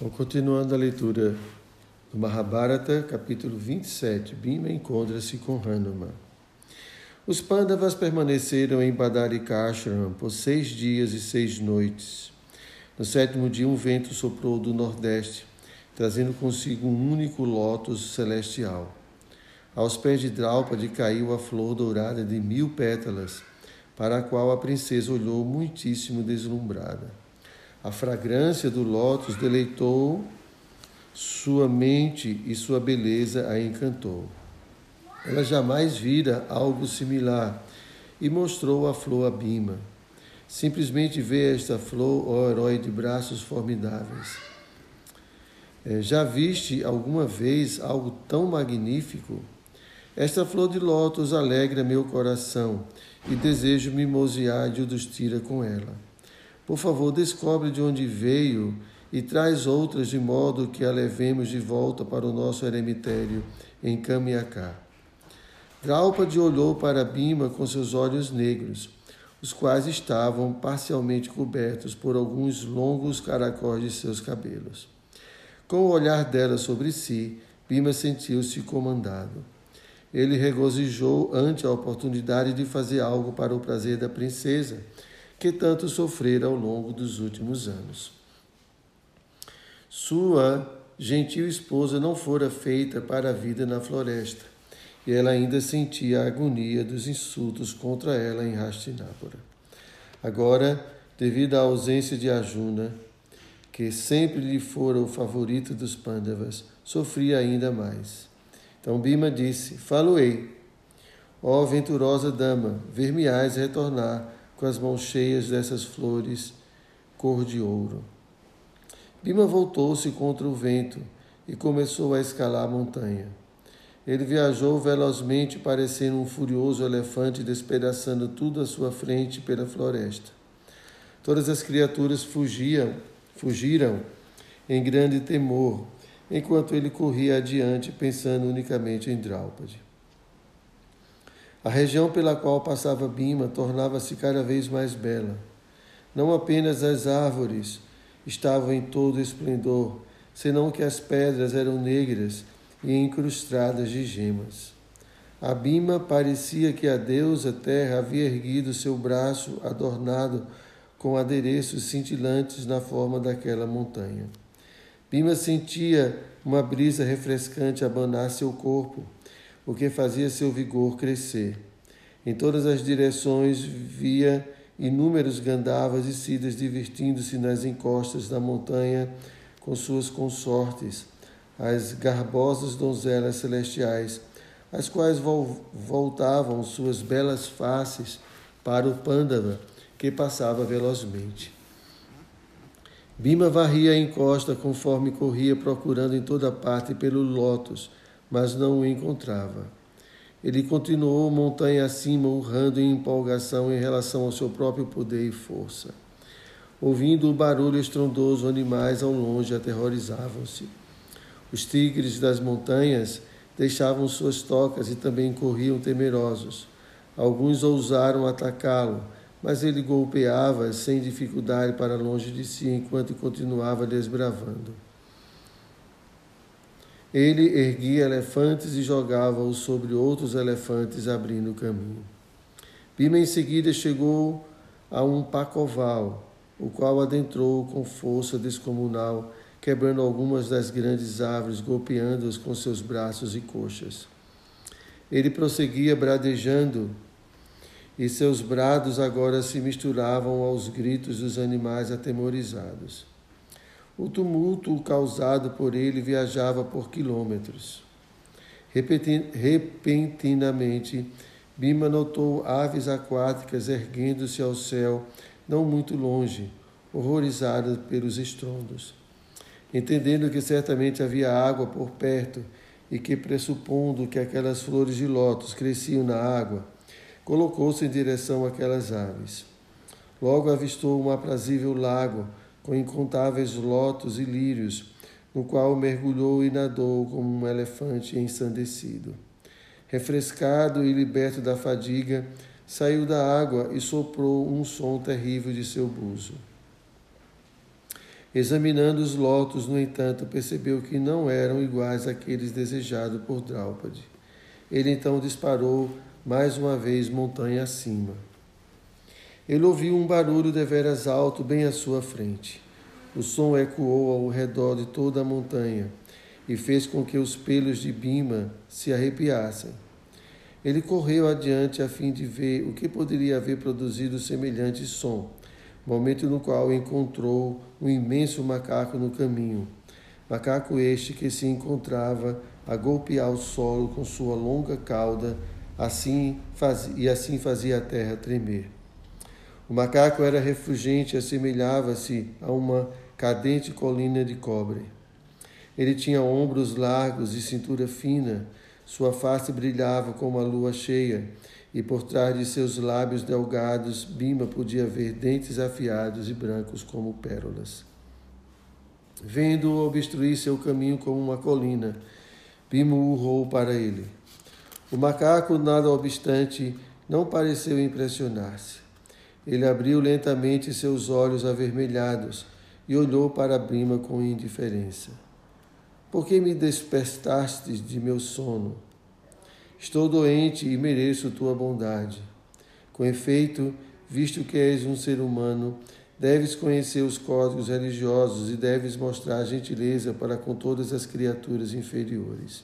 Bom, continuando a leitura do Mahabharata, capítulo 27, Bhima encontra-se com Hanuman. Os Pandavas permaneceram em Badarikashram por seis dias e seis noites. No sétimo dia, um vento soprou do nordeste, trazendo consigo um único lótus celestial. Aos pés de Draupadi caiu a flor dourada de mil pétalas, para a qual a princesa olhou muitíssimo deslumbrada. A fragrância do lótus deleitou sua mente e sua beleza a encantou. Ela jamais vira algo similar e mostrou a flor a Bima. Simplesmente vê esta flor, ó herói de braços formidáveis. É, já viste alguma vez algo tão magnífico? Esta flor de lótus alegra meu coração e desejo mimosear de Udustira com ela. Por favor, descobre de onde veio e traz outras de modo que a levemos de volta para o nosso eremitério em Kamiaká. Draupadi olhou para Bima com seus olhos negros, os quais estavam parcialmente cobertos por alguns longos caracóis de seus cabelos. Com o olhar dela sobre si, Bima sentiu-se comandado. Ele regozijou ante a oportunidade de fazer algo para o prazer da princesa que tanto sofrera ao longo dos últimos anos. Sua gentil esposa não fora feita para a vida na floresta, e ela ainda sentia a agonia dos insultos contra ela em Hastinapura. Agora, devido à ausência de Arjuna, que sempre lhe fora o favorito dos Pandavas, sofria ainda mais. Então Bima disse: Faloei, ó venturosa dama, ver-me-ás retornar com as mãos cheias dessas flores cor de ouro. Bima voltou-se contra o vento e começou a escalar a montanha. Ele viajou velozmente, parecendo um furioso elefante despedaçando tudo à sua frente pela floresta. Todas as criaturas fugiam, fugiram em grande temor, enquanto ele corria adiante, pensando unicamente em Draupadi. A região pela qual passava Bima tornava-se cada vez mais bela. Não apenas as árvores estavam em todo esplendor, senão que as pedras eram negras e incrustadas de gemas. A Bima parecia que a deusa terra havia erguido seu braço adornado com adereços cintilantes na forma daquela montanha. Bima sentia uma brisa refrescante abanar seu corpo o que fazia seu vigor crescer. Em todas as direções via inúmeros Gandavas e Sidas divertindo-se nas encostas da montanha com suas consortes, as garbosas donzelas celestiais, as quais voltavam suas belas faces para o Pândava, que passava velozmente. Bima varria a encosta conforme corria procurando em toda parte pelo lótus, mas não o encontrava. Ele continuou montanha acima, urrando em empolgação em relação ao seu próprio poder e força. Ouvindo o barulho estrondoso, animais ao longe aterrorizavam-se. Os tigres das montanhas deixavam suas tocas e também corriam temerosos. Alguns ousaram atacá-lo, mas ele golpeava sem dificuldade para longe de si enquanto continuava desbravando. Ele erguia elefantes e jogava-os sobre outros elefantes, abrindo o caminho. Bima em seguida chegou a um pacoval, o qual adentrou com força descomunal, quebrando algumas das grandes árvores, golpeando-as com seus braços e coxas. Ele prosseguia bradejando, e seus brados agora se misturavam aos gritos dos animais atemorizados. O tumulto causado por ele viajava por quilômetros. Repentinamente, Bima notou aves aquáticas erguendo-se ao céu, não muito longe, horrorizadas pelos estrondos. Entendendo que certamente havia água por perto e que, pressupondo que aquelas flores de lótus cresciam na água, colocou-se em direção àquelas aves. Logo avistou um aprazível lago com incontáveis lotos e lírios, no qual mergulhou e nadou como um elefante ensandecido. Refrescado e liberto da fadiga, saiu da água e soprou um som terrível de seu buzo. Examinando os lotos, no entanto, percebeu que não eram iguais àqueles desejados por Draupadi. Ele então disparou mais uma vez montanha acima. Ele ouviu um barulho deveras alto bem à sua frente. O som ecoou ao redor de toda a montanha e fez com que os pelos de Bima se arrepiassem. Ele correu adiante a fim de ver o que poderia haver produzido semelhante som, momento no qual encontrou um imenso macaco no caminho. Macaco este que se encontrava a golpear o solo com sua longa cauda assim e assim fazia a terra tremer. O macaco era refugente assemelhava-se a uma cadente colina de cobre. Ele tinha ombros largos e cintura fina, sua face brilhava como a lua cheia, e por trás de seus lábios delgados, Bima podia ver dentes afiados e brancos como pérolas. Vendo-o obstruir seu caminho como uma colina, Bima urrou para ele. O macaco, nada obstante, não pareceu impressionar-se. Ele abriu lentamente seus olhos avermelhados e olhou para Bima com indiferença. Por que me despertastes de meu sono? Estou doente e mereço tua bondade. Com efeito, visto que és um ser humano, deves conhecer os códigos religiosos e deves mostrar gentileza para com todas as criaturas inferiores.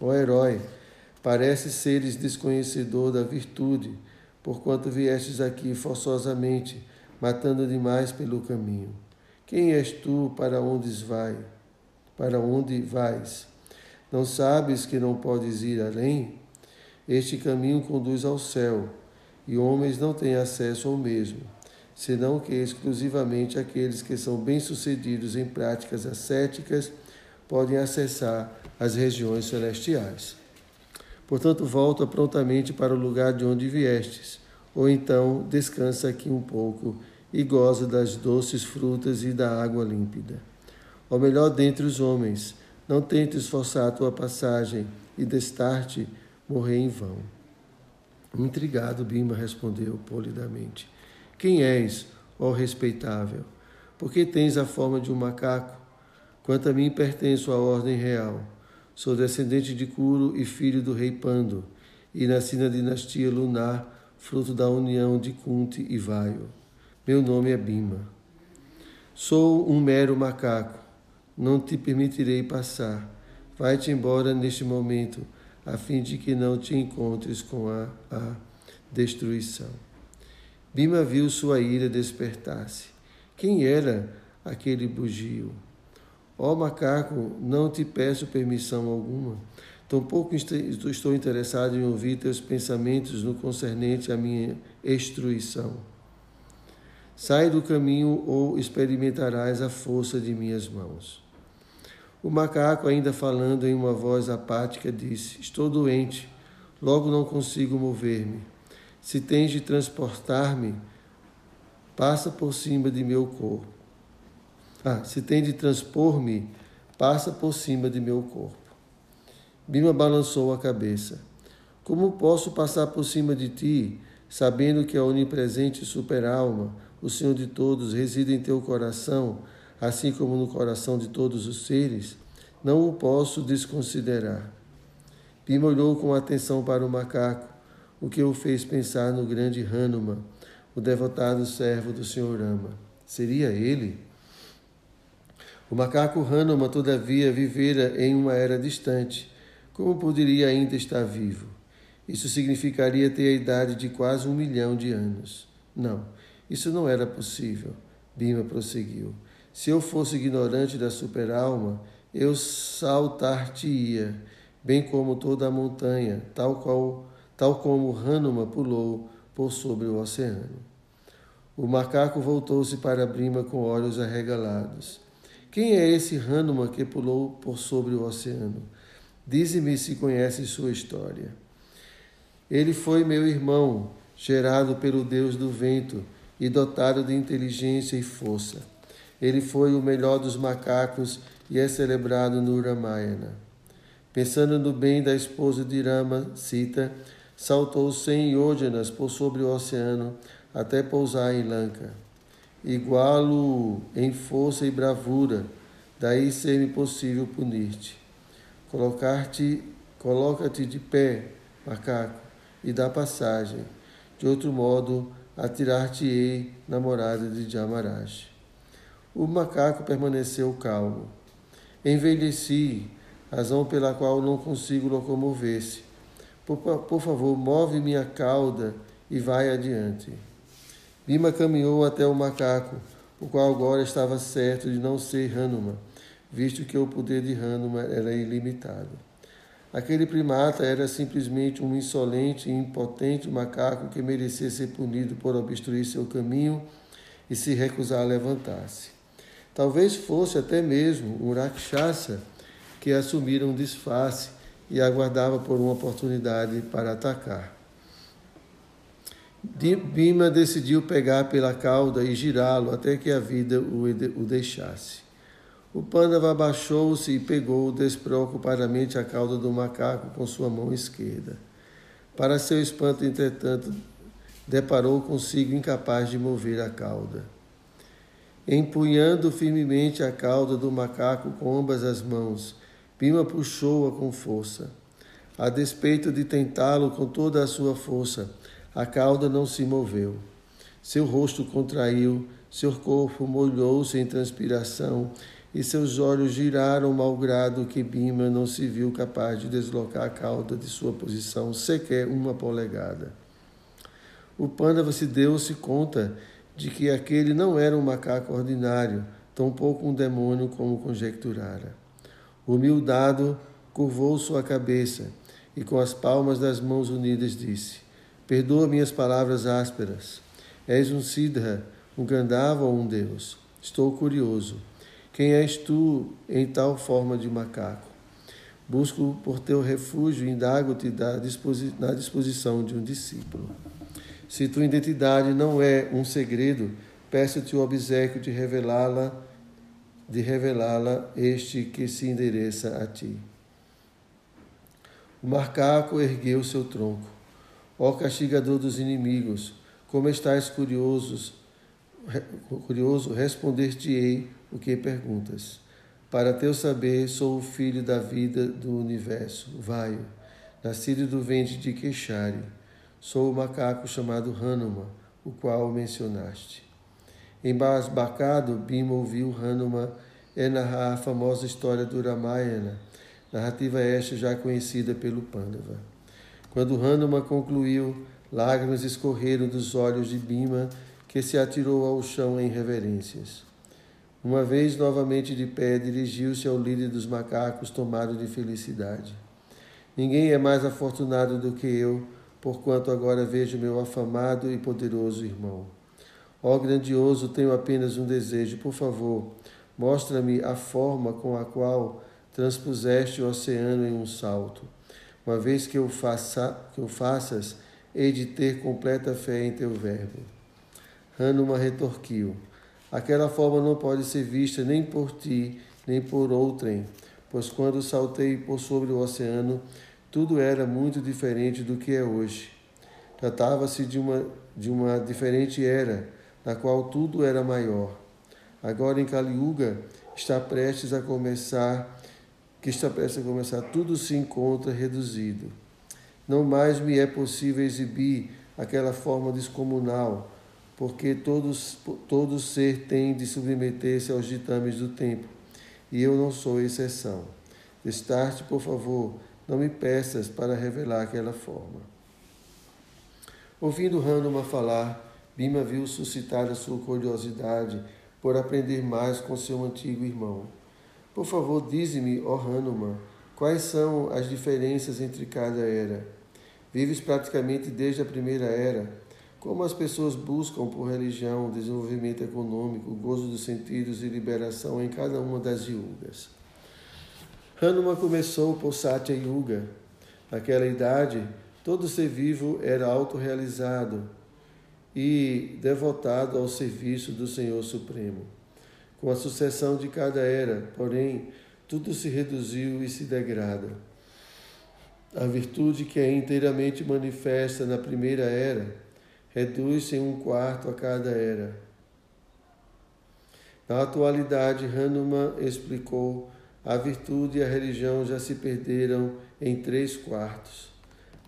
Ó herói, parece seres desconhecedor da virtude, porquanto viestes aqui forçosamente, matando demais pelo caminho. Quem és tu para onde vais? para onde vais? Não sabes que não podes ir além? Este caminho conduz ao céu, e homens não têm acesso ao mesmo, senão que exclusivamente aqueles que são bem-sucedidos em práticas ascéticas podem acessar as regiões celestiais. Portanto, volta prontamente para o lugar de onde viestes, ou então descansa aqui um pouco e goza das doces frutas e da água límpida ao melhor dentre os homens. Não tente esforçar a tua passagem e destarte morrer em vão. Intrigado, Bima respondeu polidamente: Quem és, ó respeitável? Por que tens a forma de um macaco? Quanto a mim, pertenço à ordem real. Sou descendente de Curo e filho do rei Pando, e nasci na dinastia lunar, fruto da união de Kunti e Vaio. Meu nome é Bima. Sou um mero macaco, não te permitirei passar. Vai-te embora neste momento, a fim de que não te encontres com a, a destruição. Bima viu sua ira despertar-se. Quem era aquele bugio? Ó oh, macaco, não te peço permissão alguma. Tampouco estou interessado em ouvir teus pensamentos no concernente à minha extruição. Sai do caminho ou experimentarás a força de minhas mãos. O macaco, ainda falando em uma voz apática, disse: Estou doente, logo não consigo mover-me. Se tens de transportar-me, passa por cima de meu corpo. Ah, se tens de transpor-me, passa por cima de meu corpo. Bima balançou a cabeça. Como posso passar por cima de ti, sabendo que a onipresente super-alma, o Senhor de todos, reside em teu coração, assim como no coração de todos os seres, não o posso desconsiderar. Pima olhou com atenção para o macaco, o que o fez pensar no grande Hanuman, o devotado servo do Senhor Rama. Seria ele? O macaco Hanuman, todavia, vivera em uma era distante. Como poderia ainda estar vivo? Isso significaria ter a idade de quase um milhão de anos. Não, isso não era possível. Bima prosseguiu. Se eu fosse ignorante da superalma, eu saltar-te-ia, bem como toda a montanha, tal, qual, tal como Hanuma pulou por sobre o oceano. O macaco voltou-se para Brima com olhos arregalados. Quem é esse Hanuma que pulou por sobre o oceano? Dize-me se conheces sua história. Ele foi meu irmão, gerado pelo Deus do vento e dotado de inteligência e força. Ele foi o melhor dos macacos e é celebrado no Ramayana. Pensando no bem da esposa de Rama, Sita, saltou cem yojanas por sobre o oceano até pousar em Lanka. Igualo em força e bravura, daí ser-me possível punir-te. Colocar-te, coloca-te de pé, macaco, e dá passagem. De outro modo, atirar-te-ei na morada de Jamaraj. O macaco permaneceu calmo. Envelheci, razão pela qual não consigo locomover-se. Por, por favor, move minha cauda e vai adiante. Bima caminhou até o macaco, o qual agora estava certo de não ser Hanuma, visto que o poder de Hanuma era ilimitado. Aquele primata era simplesmente um insolente e impotente macaco que merecia ser punido por obstruir seu caminho e se recusar a levantar-se. Talvez fosse até mesmo um Rakshasa que assumira um disfarce e aguardava por uma oportunidade para atacar. Bima decidiu pegar pela cauda e girá-lo até que a vida o deixasse. O pândava abaixou-se e pegou despreocupadamente a cauda do macaco com sua mão esquerda. Para seu espanto, entretanto, deparou consigo incapaz de mover a cauda. Empunhando firmemente a cauda do macaco com ambas as mãos, Bima puxou-a com força. A despeito de tentá-lo com toda a sua força, a cauda não se moveu. Seu rosto contraiu, seu corpo molhou-se em transpiração e seus olhos giraram malgrado que Bima não se viu capaz de deslocar a cauda de sua posição sequer uma polegada. O Pândava se deu-se conta de que aquele não era um macaco ordinário, tampouco um demônio como conjecturara. Humildado, curvou sua cabeça e com as palmas das mãos unidas disse: Perdoa minhas palavras ásperas. És um Siddha, um Gandhava ou um Deus? Estou curioso. Quem és tu em tal forma de macaco? Busco por teu refúgio e indago-te na disposição de um discípulo. Se tua identidade não é um segredo, peço-te o obsequio de revelá-la, de revelá-la este que se endereça a ti. O macaco ergueu seu tronco. Ó castigador dos inimigos, como estás curiosos, curioso, responder-te-ei o que perguntas. Para teu saber, sou o filho da vida do universo, Vaio, nascido do ventre de Queixare. Sou o macaco chamado Hanuma, o qual mencionaste. Embasbacado, Bima ouviu Hanuma é narrar a famosa história do Ramayana, narrativa esta já conhecida pelo Pandava. Quando Hanuma concluiu, lágrimas escorreram dos olhos de Bima, que se atirou ao chão em reverências. Uma vez novamente de pé, dirigiu-se ao líder dos macacos, tomado de felicidade. Ninguém é mais afortunado do que eu, porquanto agora vejo meu afamado e poderoso irmão. Ó grandioso, tenho apenas um desejo, por favor, mostra-me a forma com a qual transpuseste o oceano em um salto. Uma vez que eu, faça, que eu faças, hei de ter completa fé em teu verbo. Hanuma retorquiu. Aquela forma não pode ser vista nem por ti, nem por outrem, pois quando saltei por sobre o oceano, tudo era muito diferente do que é hoje. Tratava-se de uma, de uma diferente era, na qual tudo era maior. Agora em Kaliuga está prestes a começar, que está prestes a começar, tudo se encontra reduzido. Não mais me é possível exibir aquela forma descomunal, porque todos, todo ser tem de submeter-se aos ditames do tempo, e eu não sou exceção. Destarte, por favor, não me peças para revelar aquela forma. Ouvindo Hanuma falar, Bima viu suscitar a sua curiosidade por aprender mais com seu antigo irmão. Por favor, dize-me, ó Hanuma, quais são as diferenças entre cada era? Vives praticamente desde a primeira era como as pessoas buscam por religião, desenvolvimento econômico, gozo dos sentidos e liberação em cada uma das yugas. Hanuma começou por Satya Yuga. Naquela idade, todo ser vivo era autorrealizado e devotado ao serviço do Senhor Supremo. Com a sucessão de cada era, porém, tudo se reduziu e se degrada. A virtude que é inteiramente manifesta na primeira era reduz-se em um quarto a cada era. Na atualidade, Hanuman explicou, a virtude e a religião já se perderam em três quartos.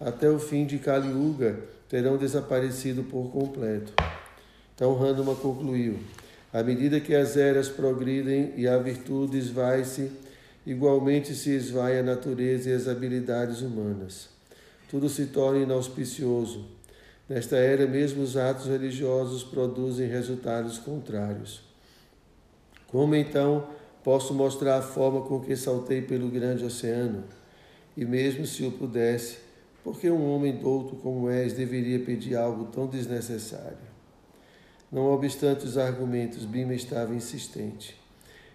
Até o fim de Kali Yuga terão desaparecido por completo. Então Hanuman concluiu: à medida que as eras progridem e a virtude esvai-se, igualmente se esvai a natureza e as habilidades humanas. Tudo se torna inauspicioso. Nesta era, mesmo os atos religiosos produzem resultados contrários. Como então posso mostrar a forma com que saltei pelo grande oceano? E mesmo se o pudesse, por que um homem douto como és deveria pedir algo tão desnecessário? Não obstante os argumentos, Bima estava insistente.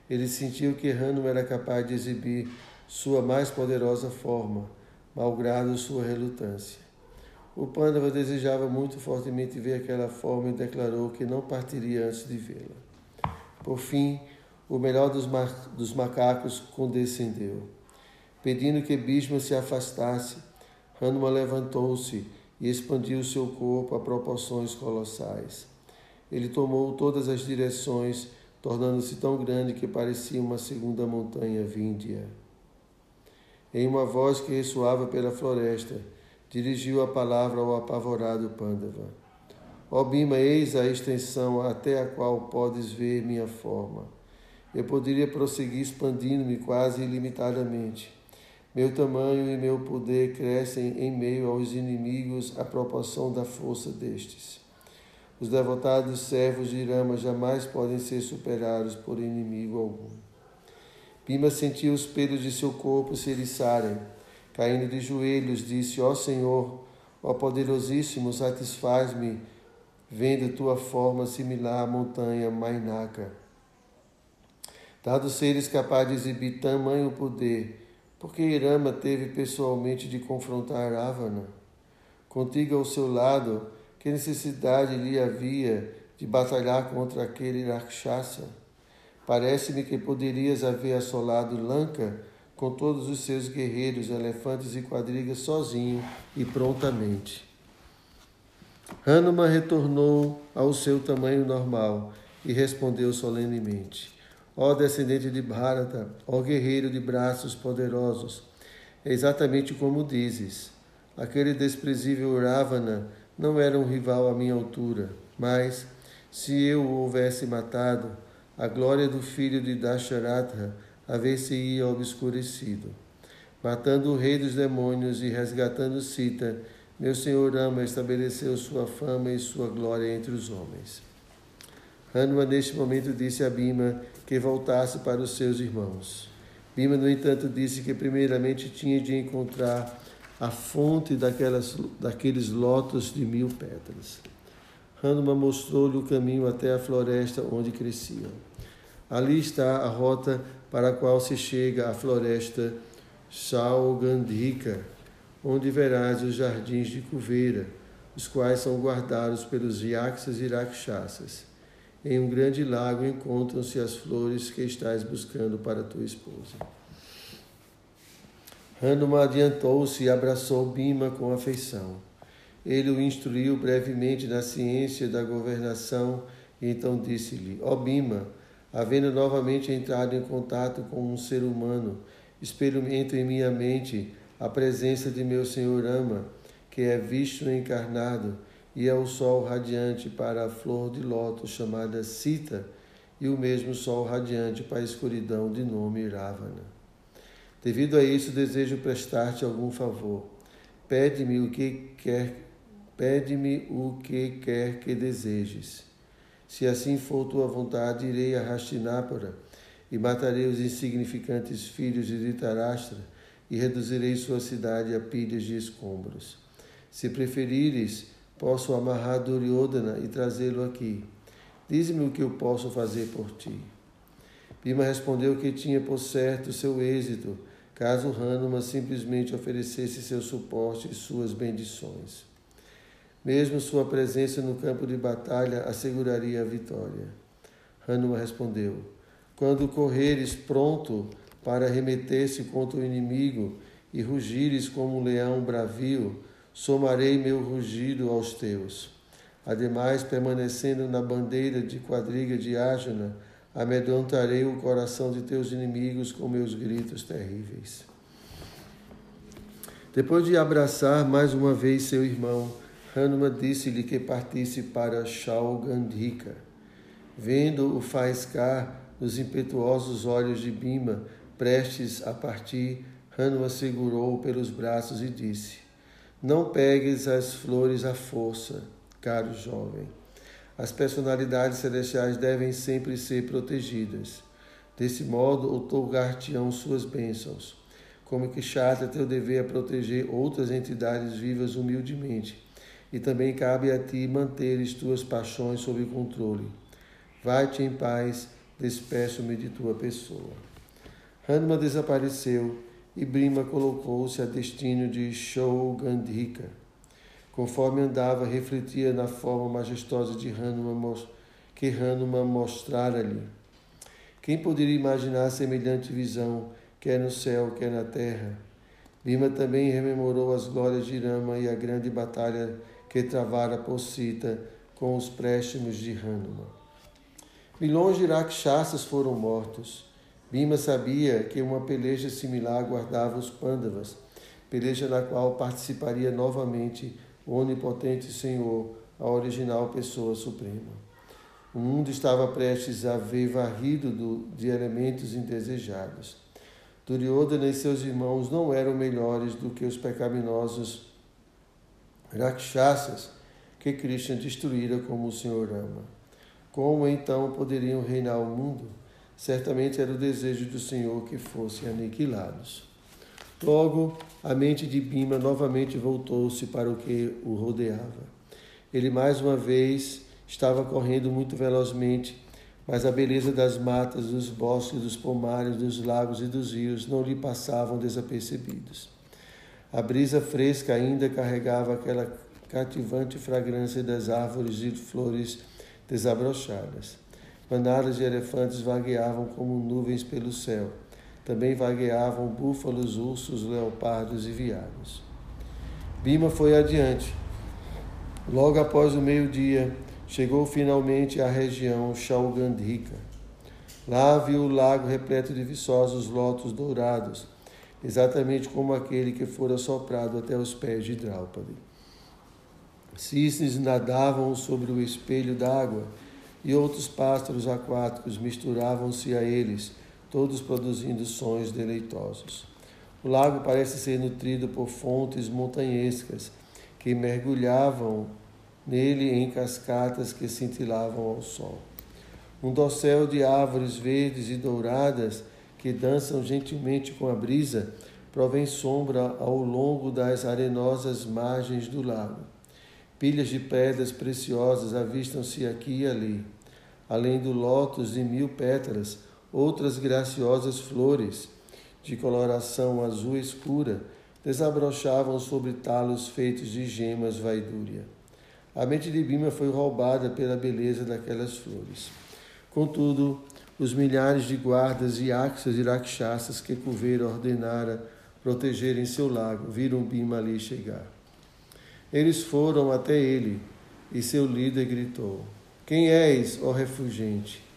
Ele sentiu que Hanum era capaz de exibir sua mais poderosa forma, malgrado sua relutância. O Pandava desejava muito fortemente ver aquela forma e declarou que não partiria antes de vê-la. Por fim, o melhor dos, ma dos macacos condescendeu. Pedindo que Bhishma se afastasse, Hanuma levantou-se e expandiu seu corpo a proporções colossais. Ele tomou todas as direções, tornando-se tão grande que parecia uma segunda montanha víndia. Em uma voz que ressoava pela floresta, dirigiu a palavra ao apavorado Pandava. Ó Bima, eis a extensão até a qual podes ver minha forma. Eu poderia prosseguir expandindo-me quase ilimitadamente. Meu tamanho e meu poder crescem em meio aos inimigos à proporção da força destes. Os devotados servos de Rama jamais podem ser superados por inimigo algum. Bima sentiu os pelos de seu corpo se eriçarem Caindo de joelhos, disse: Ó Senhor, ó poderosíssimo, satisfaz-me, vendo tua forma similar à montanha Mainaka. Dado seres capazes de exibir tamanho poder, porque Irama teve pessoalmente de confrontar Ravana? Contigo ao seu lado, que necessidade lhe havia de batalhar contra aquele Rakshasa? Parece-me que poderias haver assolado Lanka com todos os seus guerreiros, elefantes e quadrigas sozinho e prontamente. Hanuman retornou ao seu tamanho normal e respondeu solenemente: Ó descendente de Bharata, ó guerreiro de braços poderosos, é exatamente como dizes. Aquele desprezível Ravana não era um rival à minha altura, mas, se eu o houvesse matado, a glória do filho de Dasharatha haver-se-ia obscurecido. Matando o rei dos demônios e resgatando Sita, meu senhor Rama estabeleceu sua fama e sua glória entre os homens. Hanuma, neste momento, disse a Bima que voltasse para os seus irmãos. Bima, no entanto, disse que primeiramente tinha de encontrar a fonte daquelas, daqueles lotos de mil pétalas. Hanuma mostrou-lhe o caminho até a floresta onde cresciam. Ali está a rota para a qual se chega à floresta Saugandhika, onde verás os jardins de Cuveira, os quais são guardados pelos Yaksas e Rakshasas. Em um grande lago encontram-se as flores que estás buscando para tua esposa. Hanuma adiantou-se e abraçou Bima com afeição. Ele o instruiu brevemente na ciência da governação e então disse-lhe: Ó oh Bima, havendo novamente entrado em contato com um ser humano, experimento em minha mente a presença de meu Senhor Ama, que é visto encarnado e é o sol radiante para a flor de lótus chamada Sita, e o mesmo sol radiante para a escuridão de nome Ravana. Devido a isso, desejo prestar-te algum favor. Pede-me o que quer, pede-me o que quer que desejes. Se assim for tua vontade, irei a Hastinapura e matarei os insignificantes filhos de Dhritarashtra e reduzirei sua cidade a pilhas de escombros. Se preferires, posso amarrar Duryodhana e trazê-lo aqui. Dize-me o que eu posso fazer por ti. Bima respondeu que tinha por certo seu êxito, caso Hanuma simplesmente oferecesse seu suporte e suas bendições. Mesmo sua presença no campo de batalha asseguraria a vitória. Hanuma respondeu: Quando correres pronto para remeter-se contra o inimigo e rugires como um leão bravio, somarei meu rugido aos teus. Ademais, permanecendo na bandeira de quadriga de Ájana, amedrontarei o coração de teus inimigos com meus gritos terríveis. Depois de abraçar mais uma vez seu irmão, Hanuma disse-lhe que partisse para Shaugandhika. Vendo-o faiscar nos impetuosos olhos de Bima, prestes a partir, Hanuma segurou-o pelos braços e disse: Não pegues as flores à força, caro jovem. As personalidades celestiais devem sempre ser protegidas. Desse modo, outorgar-te-ão suas bênçãos. Como que chata teu dever é proteger outras entidades vivas humildemente. E também cabe a ti manteres tuas paixões sob controle. Vai-te em paz, despeço-me de tua pessoa. Hanuma desapareceu e Brima colocou-se a destino de Shougandhika. Conforme andava, refletia na forma majestosa de Hanuma que Hanuma mostrara-lhe. Quem poderia imaginar semelhante visão, quer no céu, quer na terra? Bima também rememorou as glórias de Rama e a grande batalha que travara por Sita com os préstimos de Hanuma. Milhões de rakshasas foram mortos. Bima sabia que uma peleja similar guardava os Pandavas, peleja na qual participaria novamente onipotente Senhor, a original pessoa suprema. O mundo estava prestes a ver varrido do, de elementos indesejados. Duryodhana e seus irmãos não eram melhores do que os pecaminosos rakshasas que Krishna destruíra como o Senhor ama. Como então poderiam reinar o mundo? Certamente era o desejo do Senhor que fossem aniquilados. Logo, a mente de Bima novamente voltou-se para o que o rodeava. Ele mais uma vez estava correndo muito velozmente, mas a beleza das matas, dos bosques, dos pomares, dos lagos e dos rios não lhe passavam desapercebidos. A brisa fresca ainda carregava aquela cativante fragrância das árvores e flores desabrochadas. Manadas de elefantes vagueavam como nuvens pelo céu. Também vagueavam búfalos, ursos, leopardos e viados. Bima foi adiante. Logo após o meio-dia, chegou finalmente à região Shaugandhika. Lá viu o lago repleto de viçosos lotos dourados, exatamente como aquele que fora soprado até os pés de Draupadi. Cisnes nadavam sobre o espelho d'água e outros pássaros aquáticos misturavam-se a eles, todos produzindo sons deleitosos. O lago parece ser nutrido por fontes montanhescas que mergulhavam nele em cascatas que cintilavam ao sol. Um dossel de árvores verdes e douradas que dançam gentilmente com a brisa provém sombra ao longo das arenosas margens do lago. Pilhas de pedras preciosas avistam-se aqui e ali. Além do lótus de mil pétalas, outras graciosas flores, de coloração azul escura, desabrochavam sobre talos feitos de gemas vaidúria. A mente de Bima foi roubada pela beleza daquelas flores. Contudo, os milhares de guardas e axas e rakshasas que Kuveira ordenara protegerem seu lago viram Bima ali chegar. Eles foram até ele e seu líder gritou: Quem és, ó refugente?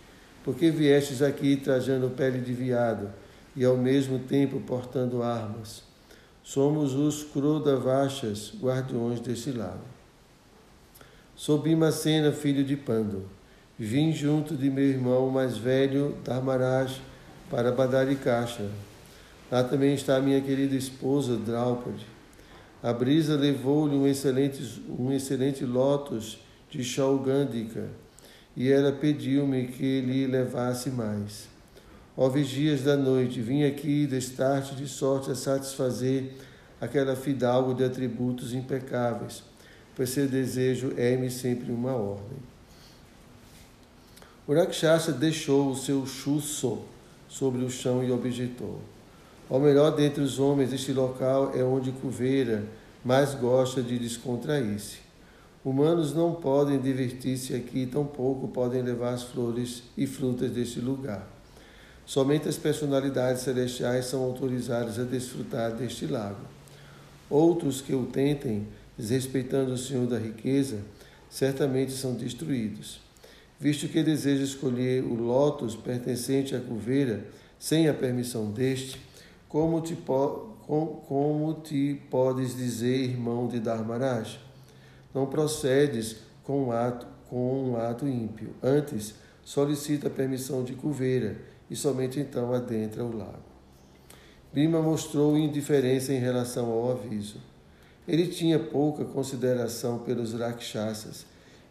Por que viestes aqui trajando pele de viado e ao mesmo tempo portando armas? Somos os Krodavachas, guardiões deste lago. Sou Bimacena, filho de Pando. Vim junto de meu irmão mais velho, Dharmaraj, para Badarikasha. Lá também está minha querida esposa, Draupadi. A brisa levou-lhe um excelente, um excelente lótus de Shaugandika, e ela pediu-me que lhe levasse mais. Ó vigias da noite, vim aqui destar-te de sorte a satisfazer aquela fidalgo de atributos impecáveis, pois seu desejo é-me sempre uma ordem. O Rakshasa deixou o seu chusso sobre o chão e objetou. Ao melhor dentre os homens, este local é onde Cuveira mais gosta de descontrair-se. Humanos não podem divertir-se aqui, tampouco podem levar as flores e frutas deste lugar. Somente as personalidades celestiais são autorizadas a desfrutar deste lago. Outros que o tentem, desrespeitando o Senhor da riqueza, certamente são destruídos. visto que deseja escolher o lótus pertencente à cuveira sem a permissão deste, como te, como te podes dizer, irmão de Dharmaraj? Não procedes com um ato, com um ato ímpio. Antes, solicita permissão de Cuveira e somente então adentra o lago. Bima mostrou indiferença em relação ao aviso. Ele tinha pouca consideração pelos rakshasas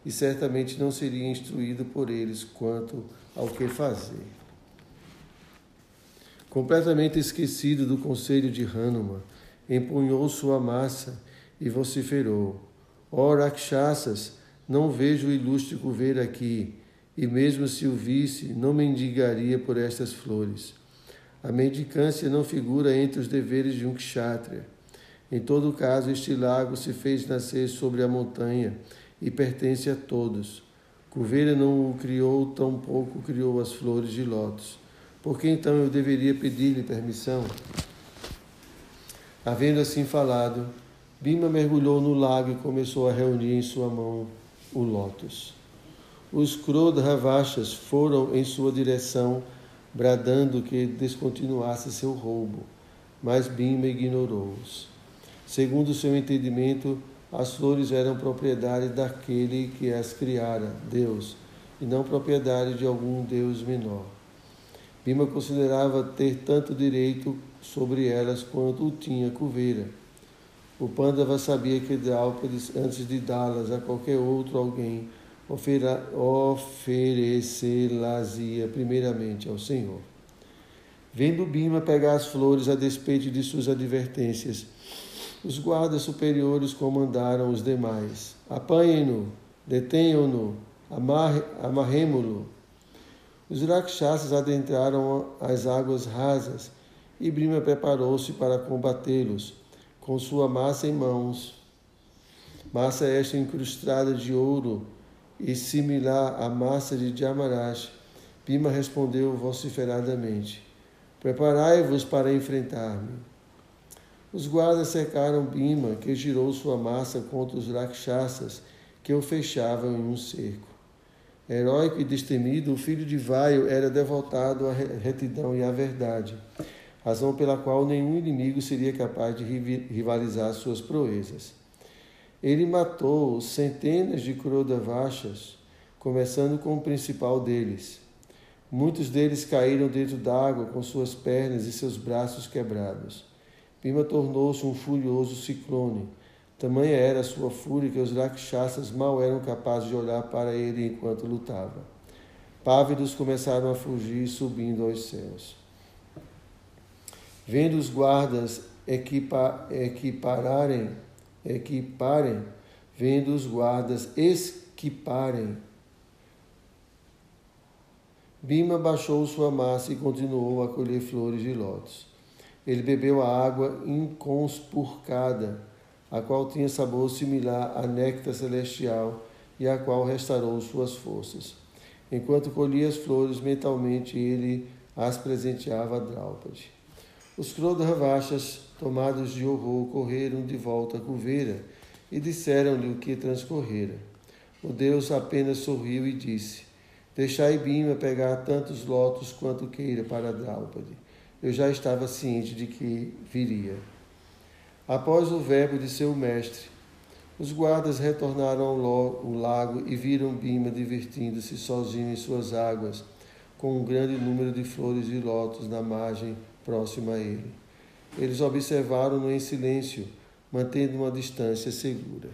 e certamente não seria instruído por eles quanto ao que fazer. Completamente esquecido do conselho de Hanuman, empunhou sua massa e vociferou: Ó Rakshasas, não vejo o ilustre ver aqui, e mesmo se o visse, não mendigaria por estas flores. A mendicância não figura entre os deveres de um kshatriya. Em todo caso, este lago se fez nascer sobre a montanha e pertence a todos. Cuveira não o criou, tampouco criou as flores de lótus. Por que então eu deveria pedir-lhe permissão? Havendo assim falado, Bima mergulhou no lago e começou a reunir em sua mão o lótus. Os Krodhavachas foram em sua direção, bradando que descontinuasse seu roubo, mas Bima ignorou-os. Segundo seu entendimento, as flores eram propriedade daquele que as criara, Deus, e não propriedade de algum Deus menor. Bima considerava ter tanto direito sobre elas quanto o tinha Cuveira. O Pandava sabia que antes de dá-las a qualquer outro alguém, oferecê-las-ia primeiramente ao Senhor. Vendo Bima pegar as flores a despeito de suas advertências, os guardas superiores comandaram os demais: Apanhem-no, detenham-no, amarremo-lo. Os rakshasas adentraram as águas rasas e Brima preparou-se para combatê-los com sua massa em mãos. Massa esta incrustada de ouro e similar à massa de Jamaraj. Bima respondeu vociferadamente: Preparai-vos para enfrentar-me. Os guardas cercaram Bima, que girou sua massa contra os rakshasas que o fechavam em um cerco. Heróico e destemido, o filho de Vaio era devotado à retidão e à verdade, razão pela qual nenhum inimigo seria capaz de rivalizar suas proezas. Ele matou centenas de Krodavachas, começando com o principal deles. Muitos deles caíram dentro d'água com suas pernas e seus braços quebrados. Bima tornou-se um furioso ciclone. Tamanha era a sua fúria que os rakshasas mal eram capazes de olhar para ele enquanto lutava. Pávidos começaram a fugir, subindo aos céus. Vendo os guardas equipa, equipararem, equiparem, vendo os guardas esquiparem, Bima baixou sua massa e continuou a colher flores de lótus. Ele bebeu a água inconspurcada, a qual tinha sabor similar a néctar celestial e a qual restaurou suas forças. Enquanto colhia as flores mentalmente, ele as presenteava a Draupadi. Os Krodhavachas, tomados de horror, correram de volta à cuveira e disseram-lhe o que transcorrera. O Deus apenas sorriu e disse: Deixai Bima pegar tantos lotos quanto queira para Draupadi eu já estava ciente de que viria. Após o verbo de seu mestre, os guardas retornaram ao lago e viram Bima divertindo-se sozinho em suas águas, com um grande número de flores de lótus na margem próxima a ele. Eles observaram-no em silêncio, mantendo uma distância segura.